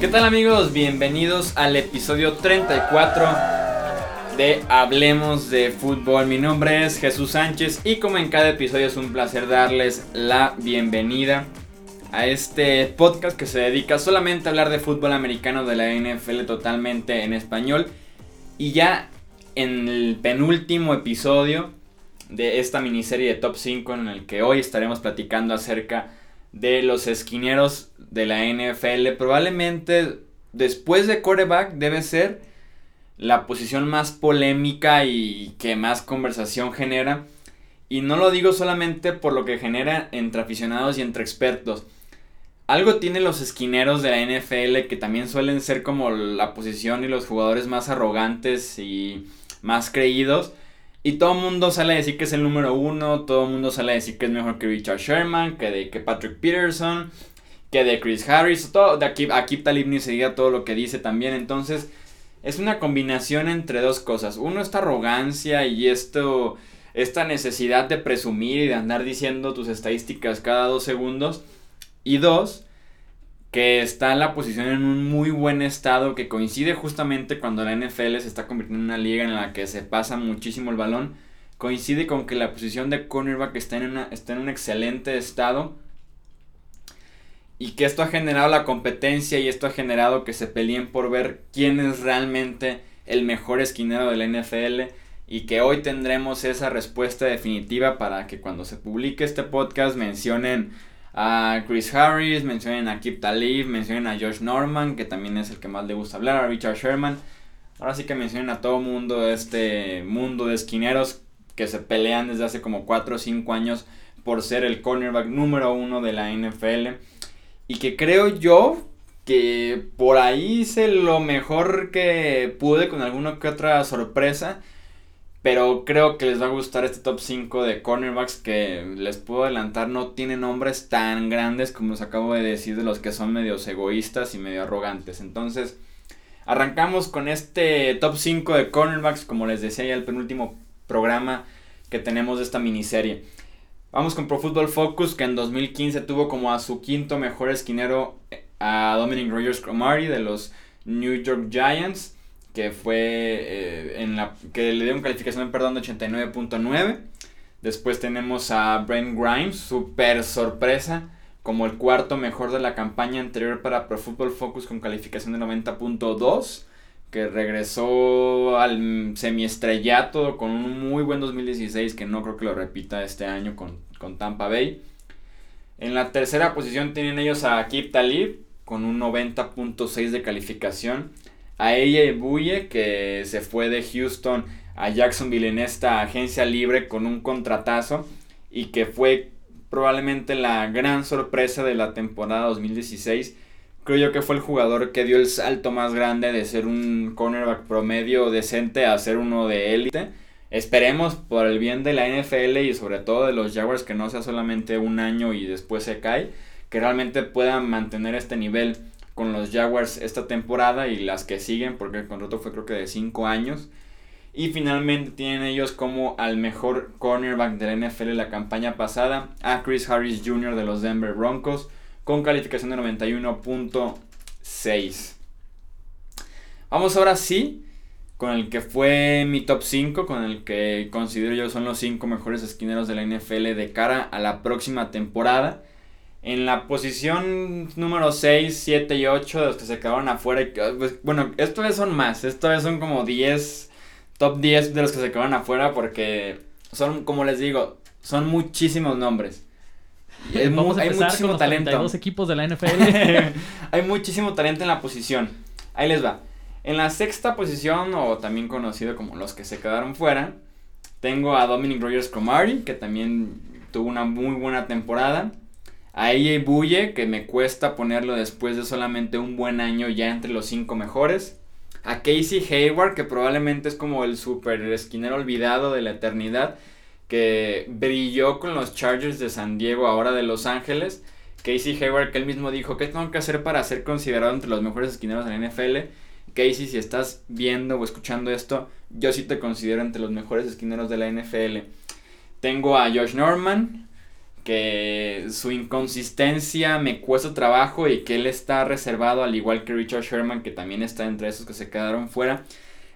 ¿Qué tal amigos? Bienvenidos al episodio 34 de Hablemos de Fútbol. Mi nombre es Jesús Sánchez y como en cada episodio es un placer darles la bienvenida a este podcast que se dedica solamente a hablar de fútbol americano de la NFL totalmente en español. Y ya en el penúltimo episodio de esta miniserie de Top 5 en el que hoy estaremos platicando acerca de los esquineros de la NFL. Probablemente después de quarterback debe ser la posición más polémica y que más conversación genera. Y no lo digo solamente por lo que genera entre aficionados y entre expertos. Algo tienen los esquineros de la NFL que también suelen ser como la posición y los jugadores más arrogantes y más creídos. Y todo el mundo sale a decir que es el número uno, todo el mundo sale a decir que es mejor que Richard Sherman, que de que Patrick Peterson, que de Chris Harris, todo, de aquí, aquí Talib ni se diga todo lo que dice también. Entonces, es una combinación entre dos cosas. Uno, esta arrogancia y esto, esta necesidad de presumir y de andar diciendo tus estadísticas cada dos segundos. Y dos, que está la posición en un muy buen estado, que coincide justamente cuando la NFL se está convirtiendo en una liga en la que se pasa muchísimo el balón, coincide con que la posición de cornerback está en, una, está en un excelente estado y que esto ha generado la competencia y esto ha generado que se peleen por ver quién es realmente el mejor esquinero de la NFL y que hoy tendremos esa respuesta definitiva para que cuando se publique este podcast mencionen a Chris Harris, mencionen a Kip Talib, mencionen a Josh Norman, que también es el que más le gusta hablar, a Richard Sherman. Ahora sí que mencionen a todo mundo de este mundo de esquineros que se pelean desde hace como 4 o 5 años por ser el cornerback número uno de la NFL. Y que creo yo que por ahí hice lo mejor que pude con alguna que otra sorpresa. Pero creo que les va a gustar este top 5 de cornerbacks que les puedo adelantar no tiene nombres tan grandes como os acabo de decir de los que son medio egoístas y medio arrogantes. Entonces, arrancamos con este top 5 de cornerbacks como les decía ya el penúltimo programa que tenemos de esta miniserie. Vamos con Pro Football Focus que en 2015 tuvo como a su quinto mejor esquinero a Dominic Rogers Cromartie de los New York Giants que fue eh, en la que le una calificación perdón de 89.9. Después tenemos a Brent Grimes, super sorpresa, como el cuarto mejor de la campaña anterior para Pro Football Focus con calificación de 90.2, que regresó al semiestrellato con un muy buen 2016 que no creo que lo repita este año con, con Tampa Bay. En la tercera posición tienen ellos a Kip Talib con un 90.6 de calificación a ella Buye, que se fue de Houston a Jacksonville en esta agencia libre con un contratazo y que fue probablemente la gran sorpresa de la temporada 2016. Creo yo que fue el jugador que dio el salto más grande de ser un cornerback promedio decente a ser uno de élite. Esperemos por el bien de la NFL y sobre todo de los Jaguars que no sea solamente un año y después se cae, que realmente puedan mantener este nivel con los Jaguars esta temporada y las que siguen, porque el contrato fue creo que de 5 años. Y finalmente tienen ellos como al mejor cornerback de la NFL la campaña pasada, a Chris Harris Jr. de los Denver Broncos, con calificación de 91.6. Vamos ahora sí con el que fue mi top 5, con el que considero yo son los 5 mejores esquineros de la NFL de cara a la próxima temporada. En la posición número 6, 7 y 8 de los que se quedaron afuera. Pues, bueno, esta vez son más. Esta vez son como 10, top 10 de los que se quedaron afuera porque son, como les digo, son muchísimos nombres. hay muchísimo talento. Dos equipos de la NFL. hay muchísimo talento en la posición. Ahí les va. En la sexta posición, o también conocido como los que se quedaron fuera, tengo a Dominic Rogers Cromartie, que también tuvo una muy buena temporada. A AJ Buye, que me cuesta ponerlo después de solamente un buen año ya entre los cinco mejores. A Casey Hayward, que probablemente es como el super esquinero olvidado de la eternidad, que brilló con los Chargers de San Diego, ahora de Los Ángeles. Casey Hayward, que él mismo dijo, ¿qué tengo que hacer para ser considerado entre los mejores esquineros de la NFL? Casey, si estás viendo o escuchando esto, yo sí te considero entre los mejores esquineros de la NFL. Tengo a Josh Norman, que su inconsistencia me cuesta trabajo y que él está reservado al igual que Richard Sherman que también está entre esos que se quedaron fuera.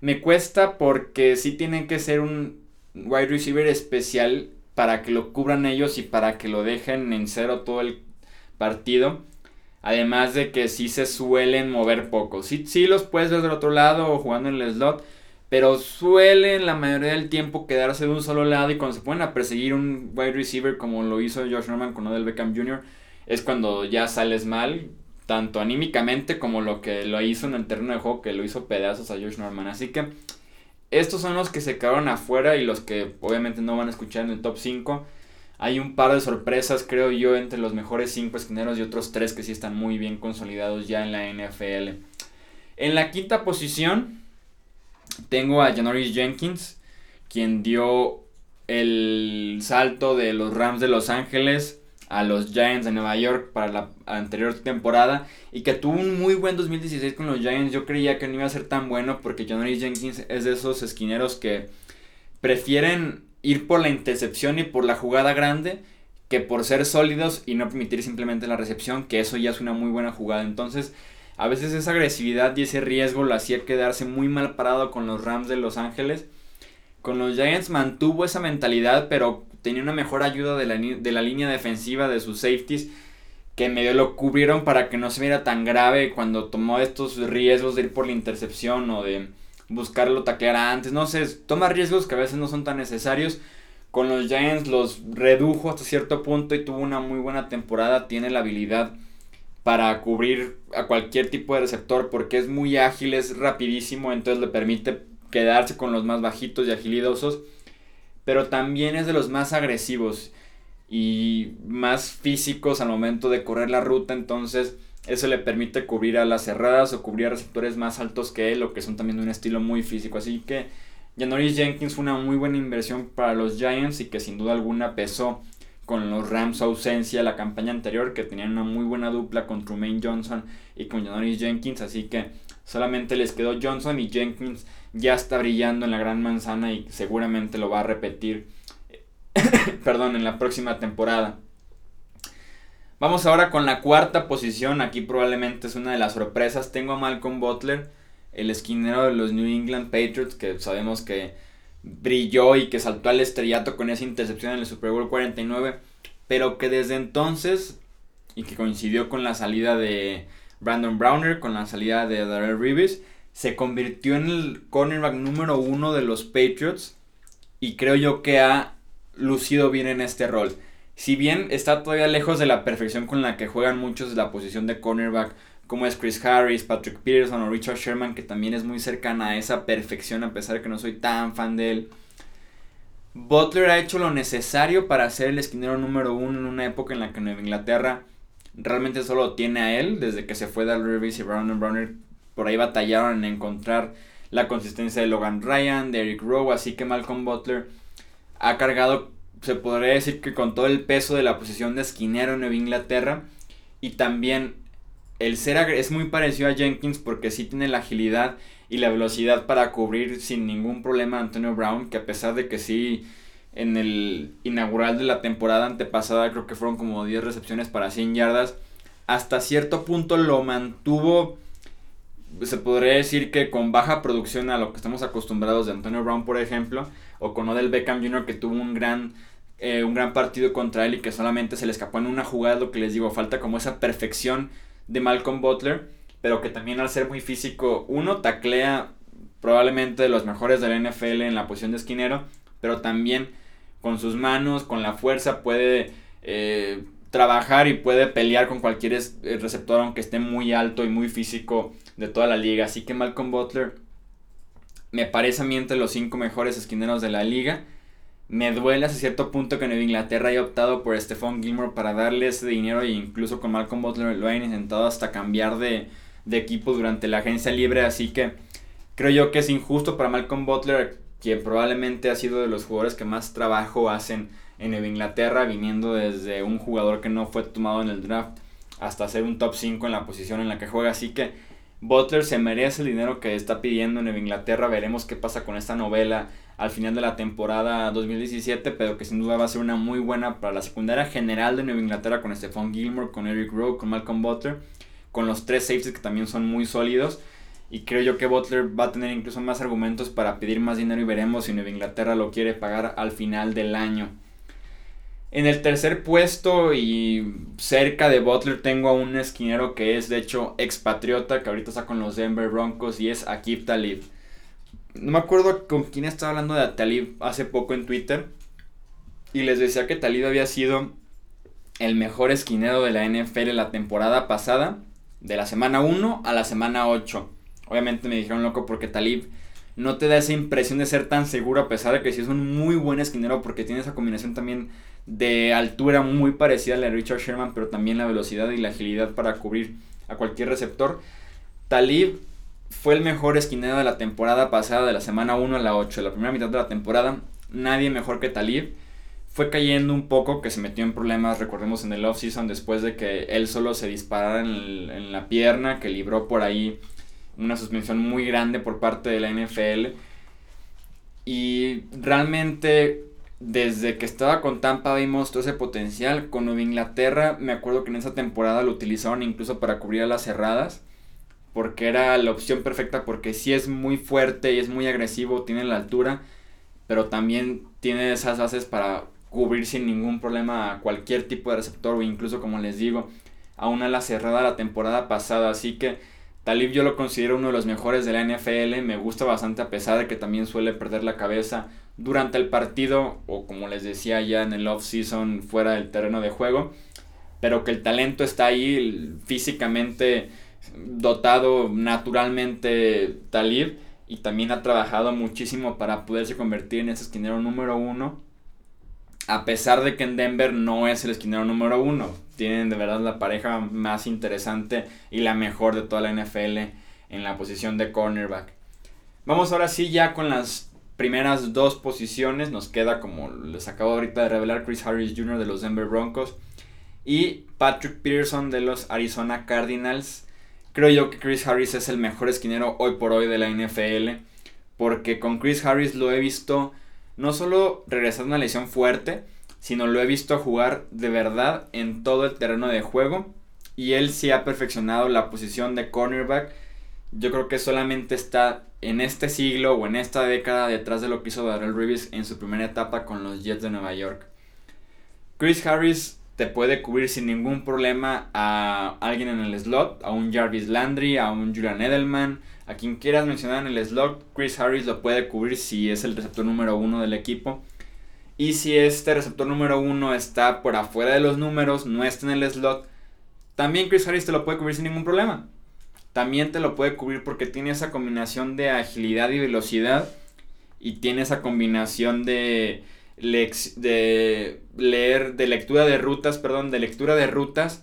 Me cuesta porque sí tienen que ser un wide receiver especial para que lo cubran ellos y para que lo dejen en cero todo el partido. Además de que sí se suelen mover poco. Sí, sí los puedes ver del otro lado o jugando en el slot. Pero suelen la mayoría del tiempo quedarse de un solo lado. Y cuando se ponen a perseguir un wide receiver como lo hizo Josh Norman con Odell Beckham Jr. Es cuando ya sales mal. Tanto anímicamente como lo que lo hizo en el terreno de juego que lo hizo pedazos a Josh Norman. Así que estos son los que se quedaron afuera y los que obviamente no van a escuchar en el top 5. Hay un par de sorpresas, creo yo, entre los mejores 5 esquineros y otros 3 que sí están muy bien consolidados ya en la NFL. En la quinta posición tengo a Janoris Jenkins, quien dio el salto de los Rams de Los Ángeles a los Giants de Nueva York para la anterior temporada y que tuvo un muy buen 2016 con los Giants. Yo creía que no iba a ser tan bueno porque Janoris Jenkins es de esos esquineros que prefieren ir por la intercepción y por la jugada grande que por ser sólidos y no permitir simplemente la recepción, que eso ya es una muy buena jugada. Entonces, a veces esa agresividad y ese riesgo lo hacía quedarse muy mal parado con los Rams de Los Ángeles. Con los Giants mantuvo esa mentalidad, pero tenía una mejor ayuda de la, de la línea defensiva de sus safeties que medio lo cubrieron para que no se viera tan grave cuando tomó estos riesgos de ir por la intercepción o de buscarlo taclear antes. No sé, toma riesgos que a veces no son tan necesarios. Con los Giants los redujo hasta cierto punto y tuvo una muy buena temporada. Tiene la habilidad para cubrir a cualquier tipo de receptor porque es muy ágil, es rapidísimo, entonces le permite quedarse con los más bajitos y agilidosos. Pero también es de los más agresivos y más físicos al momento de correr la ruta. Entonces eso le permite cubrir a las cerradas o cubrir a receptores más altos que él o que son también de un estilo muy físico. Así que Janoris Jenkins fue una muy buena inversión para los Giants y que sin duda alguna pesó con los Rams ausencia la campaña anterior que tenían una muy buena dupla con Trumaine Johnson y con Janoris Jenkins. Así que solamente les quedó Johnson y Jenkins ya está brillando en la gran manzana y seguramente lo va a repetir perdón, en la próxima temporada. Vamos ahora con la cuarta posición. Aquí probablemente es una de las sorpresas. Tengo a Malcolm Butler, el esquinero de los New England Patriots, que sabemos que brilló y que saltó al estrellato con esa intercepción en el Super Bowl 49. Pero que desde entonces, y que coincidió con la salida de Brandon Browner, con la salida de Darrell Reeves, se convirtió en el cornerback número uno de los Patriots. Y creo yo que ha lucido bien en este rol si bien está todavía lejos de la perfección con la que juegan muchos de la posición de cornerback, como es Chris Harris, Patrick Peterson o Richard Sherman, que también es muy cercana a esa perfección a pesar de que no soy tan fan de él. Butler ha hecho lo necesario para ser el esquinero número uno en una época en la que Nueva Inglaterra realmente solo tiene a él, desde que se fue de Reeves y Brandon Browner, por ahí batallaron en encontrar la consistencia de Logan Ryan, de Eric Rowe, así que Malcolm Butler ha cargado se podría decir que con todo el peso de la posición de esquinero en Nueva Inglaterra y también el ser es muy parecido a Jenkins porque sí tiene la agilidad y la velocidad para cubrir sin ningún problema a Antonio Brown, que a pesar de que sí en el inaugural de la temporada antepasada creo que fueron como 10 recepciones para 100 yardas, hasta cierto punto lo mantuvo, se podría decir que con baja producción a lo que estamos acostumbrados de Antonio Brown, por ejemplo, o con Odell Beckham Jr., que tuvo un gran eh, un gran partido contra él y que solamente se le escapó en una jugada, lo que les digo, falta como esa perfección de Malcolm Butler, pero que también al ser muy físico, uno taclea probablemente de los mejores de la NFL en la posición de esquinero, pero también con sus manos, con la fuerza, puede eh, trabajar y puede pelear con cualquier eh, receptor, aunque esté muy alto y muy físico de toda la liga. Así que Malcolm Butler me parece a mí entre los cinco mejores esquineros de la liga. Me duele hasta cierto punto que Nueva Inglaterra haya optado por Stephon Gilmore para darle ese dinero e incluso con Malcolm Butler lo hayan intentado hasta cambiar de, equipo durante la agencia libre. Así que creo yo que es injusto para Malcolm Butler, quien probablemente ha sido de los jugadores que más trabajo hacen en Nueva Inglaterra, viniendo desde un jugador que no fue tomado en el draft hasta ser un top 5 en la posición en la que juega. Así que Butler se merece el dinero que está pidiendo en Nueva Inglaterra. Veremos qué pasa con esta novela al final de la temporada 2017, pero que sin duda va a ser una muy buena para la secundaria general de Nueva Inglaterra con Stephon Gilmore, con Eric Rowe, con Malcolm Butler, con los tres safeties que también son muy sólidos. Y creo yo que Butler va a tener incluso más argumentos para pedir más dinero y veremos si Nueva Inglaterra lo quiere pagar al final del año. En el tercer puesto y cerca de Butler tengo a un esquinero que es de hecho expatriota, que ahorita está con los Denver Broncos y es Akib Talib. No me acuerdo con quién estaba hablando de Talib hace poco en Twitter. Y les decía que Talib había sido el mejor esquinero de la NFL la temporada pasada, de la semana 1 a la semana 8. Obviamente me dijeron loco porque Talib no te da esa impresión de ser tan seguro a pesar de que sí es un muy buen esquinero porque tiene esa combinación también de altura muy parecida a la de Richard Sherman, pero también la velocidad y la agilidad para cubrir a cualquier receptor. Talib fue el mejor esquinero de la temporada pasada, de la semana 1 a la 8, la primera mitad de la temporada. Nadie mejor que Talib. Fue cayendo un poco, que se metió en problemas, recordemos, en el offseason después de que él solo se disparara en, en la pierna, que libró por ahí una suspensión muy grande por parte de la NFL. Y realmente desde que estaba con Tampa vimos todo ese potencial. Con Nueva Inglaterra, me acuerdo que en esa temporada lo utilizaron incluso para cubrir a las cerradas. Porque era la opción perfecta porque sí es muy fuerte y es muy agresivo, tiene la altura. Pero también tiene esas bases para cubrir sin ningún problema a cualquier tipo de receptor o incluso como les digo a una la cerrada la temporada pasada. Así que Talib yo lo considero uno de los mejores de la NFL. Me gusta bastante a pesar de que también suele perder la cabeza durante el partido o como les decía ya en el off-season fuera del terreno de juego, pero que el talento está ahí físicamente dotado naturalmente Talib y también ha trabajado muchísimo para poderse convertir en ese esquinero número uno a pesar de que en Denver no es el esquinero número uno tienen de verdad la pareja más interesante y la mejor de toda la NFL en la posición de cornerback. Vamos ahora sí ya con las primeras dos posiciones nos queda, como les acabo ahorita de revelar, Chris Harris Jr. de los Denver Broncos y Patrick Peterson de los Arizona Cardinals. Creo yo que Chris Harris es el mejor esquinero hoy por hoy de la NFL, porque con Chris Harris lo he visto no solo regresar a una lesión fuerte, sino lo he visto jugar de verdad en todo el terreno de juego. Y él sí ha perfeccionado la posición de cornerback. Yo creo que solamente está en este siglo o en esta década detrás de lo que hizo Darrell Reeves en su primera etapa con los Jets de Nueva York. Chris Harris te puede cubrir sin ningún problema a alguien en el slot, a un Jarvis Landry, a un Julian Edelman, a quien quieras mencionar en el slot, Chris Harris lo puede cubrir si es el receptor número uno del equipo. Y si este receptor número uno está por afuera de los números, no está en el slot, también Chris Harris te lo puede cubrir sin ningún problema también te lo puede cubrir porque tiene esa combinación de agilidad y velocidad y tiene esa combinación de, de leer, de lectura de rutas, perdón, de lectura de rutas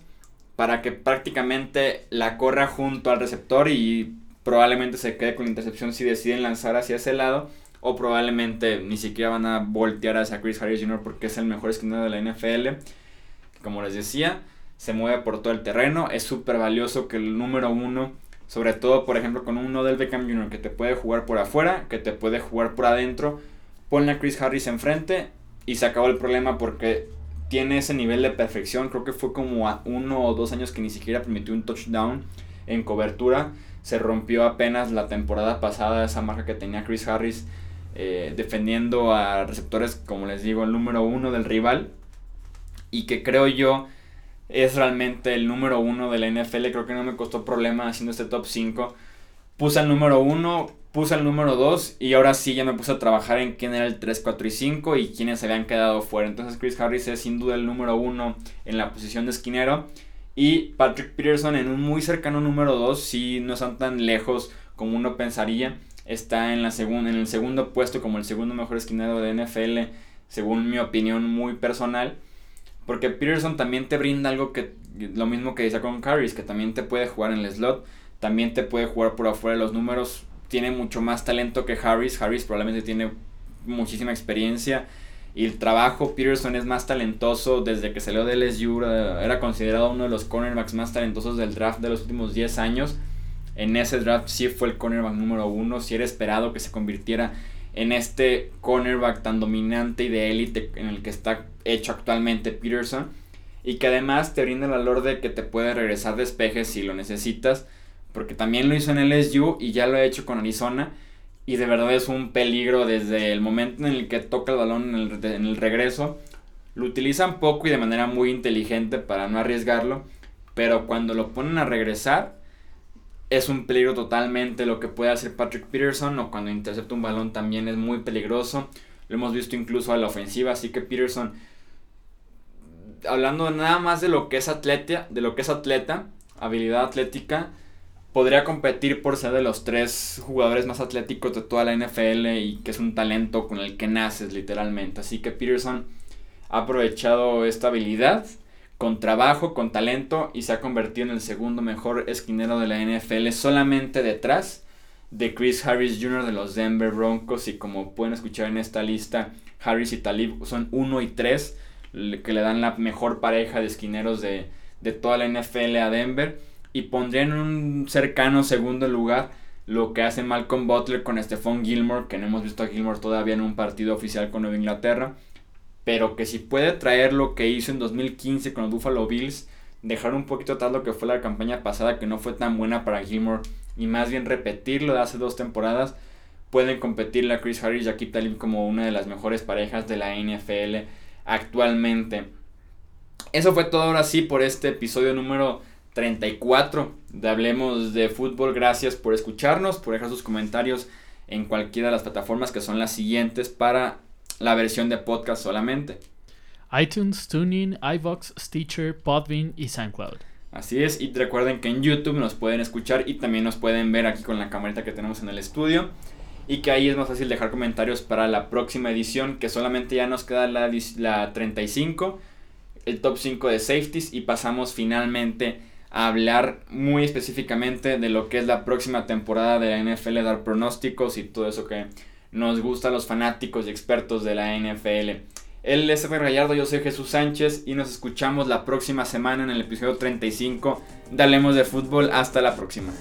para que prácticamente la corra junto al receptor y probablemente se quede con intercepción si deciden lanzar hacia ese lado o probablemente ni siquiera van a voltear hacia Chris Harris Jr. porque es el mejor esquinero de la NFL. Como les decía, se mueve por todo el terreno. Es súper valioso que el número uno, sobre todo por ejemplo con uno del Beckham Jr. que te puede jugar por afuera, que te puede jugar por adentro, ponle a Chris Harris enfrente y se acabó el problema porque tiene ese nivel de perfección. Creo que fue como a uno o dos años que ni siquiera permitió un touchdown en cobertura. Se rompió apenas la temporada pasada esa marca que tenía Chris Harris eh, defendiendo a receptores, como les digo, el número uno del rival. Y que creo yo es realmente el número uno de la NFL. Creo que no me costó problema haciendo este top 5. Puse el número uno, puse el número 2 y ahora sí ya me puse a trabajar en quién era el 3, 4 y 5 y quiénes se habían quedado fuera. Entonces Chris Harris es sin duda el número uno en la posición de esquinero. Y Patrick Peterson en un muy cercano número 2, si no están tan lejos como uno pensaría. Está en, la en el segundo puesto como el segundo mejor esquinero de NFL, según mi opinión muy personal. Porque Peterson también te brinda algo que, lo mismo que decía con Harris, que también te puede jugar en el slot, también te puede jugar por afuera de los números, tiene mucho más talento que Harris, Harris probablemente tiene muchísima experiencia y el trabajo, Peterson es más talentoso desde que salió de LSU, era considerado uno de los cornerbacks más talentosos del draft de los últimos 10 años. en ese draft sí fue el cornerback número uno, si era esperado que se convirtiera en este cornerback tan dominante y de élite en el que está hecho actualmente Peterson. Y que además te brinda el valor de que te puede regresar despejes si lo necesitas. Porque también lo hizo en LSU y ya lo ha hecho con Arizona. Y de verdad es un peligro desde el momento en el que toca el balón en el, en el regreso. Lo utilizan poco y de manera muy inteligente para no arriesgarlo. Pero cuando lo ponen a regresar, es un peligro totalmente lo que puede hacer Patrick Peterson o cuando intercepta un balón también es muy peligroso. Lo hemos visto incluso a la ofensiva, así que Peterson hablando nada más de lo que es atleta, de lo que es atleta, habilidad atlética, podría competir por ser de los tres jugadores más atléticos de toda la NFL y que es un talento con el que naces literalmente. Así que Peterson ha aprovechado esta habilidad con trabajo, con talento y se ha convertido en el segundo mejor esquinero de la NFL solamente detrás de Chris Harris Jr. de los Denver Broncos y como pueden escuchar en esta lista, Harris y Talib son 1 y 3 que le dan la mejor pareja de esquineros de, de toda la NFL a Denver y pondrían en un cercano segundo lugar lo que hace Malcolm Butler con Stephon Gilmore, que no hemos visto a Gilmore todavía en un partido oficial con Nueva Inglaterra pero que si puede traer lo que hizo en 2015 con los Buffalo Bills, dejar un poquito atrás lo que fue la campaña pasada que no fue tan buena para Gilmore y más bien repetirlo de hace dos temporadas, pueden competirle a Chris Harris y a Kip como una de las mejores parejas de la NFL actualmente. Eso fue todo ahora sí por este episodio número 34 de Hablemos de Fútbol. Gracias por escucharnos, por dejar sus comentarios en cualquiera de las plataformas que son las siguientes para la versión de podcast solamente. iTunes, TuneIn, iVox, Stitcher, Podbean y SoundCloud. Así es, y recuerden que en YouTube nos pueden escuchar y también nos pueden ver aquí con la camarita que tenemos en el estudio. Y que ahí es más fácil dejar comentarios para la próxima edición, que solamente ya nos queda la, la 35, el top 5 de safeties, y pasamos finalmente a hablar muy específicamente de lo que es la próxima temporada de la NFL, dar pronósticos y todo eso que nos gusta a los fanáticos y expertos de la NFL. Él es F. Gallardo, yo soy Jesús Sánchez y nos escuchamos la próxima semana en el episodio 35 de de Fútbol. Hasta la próxima.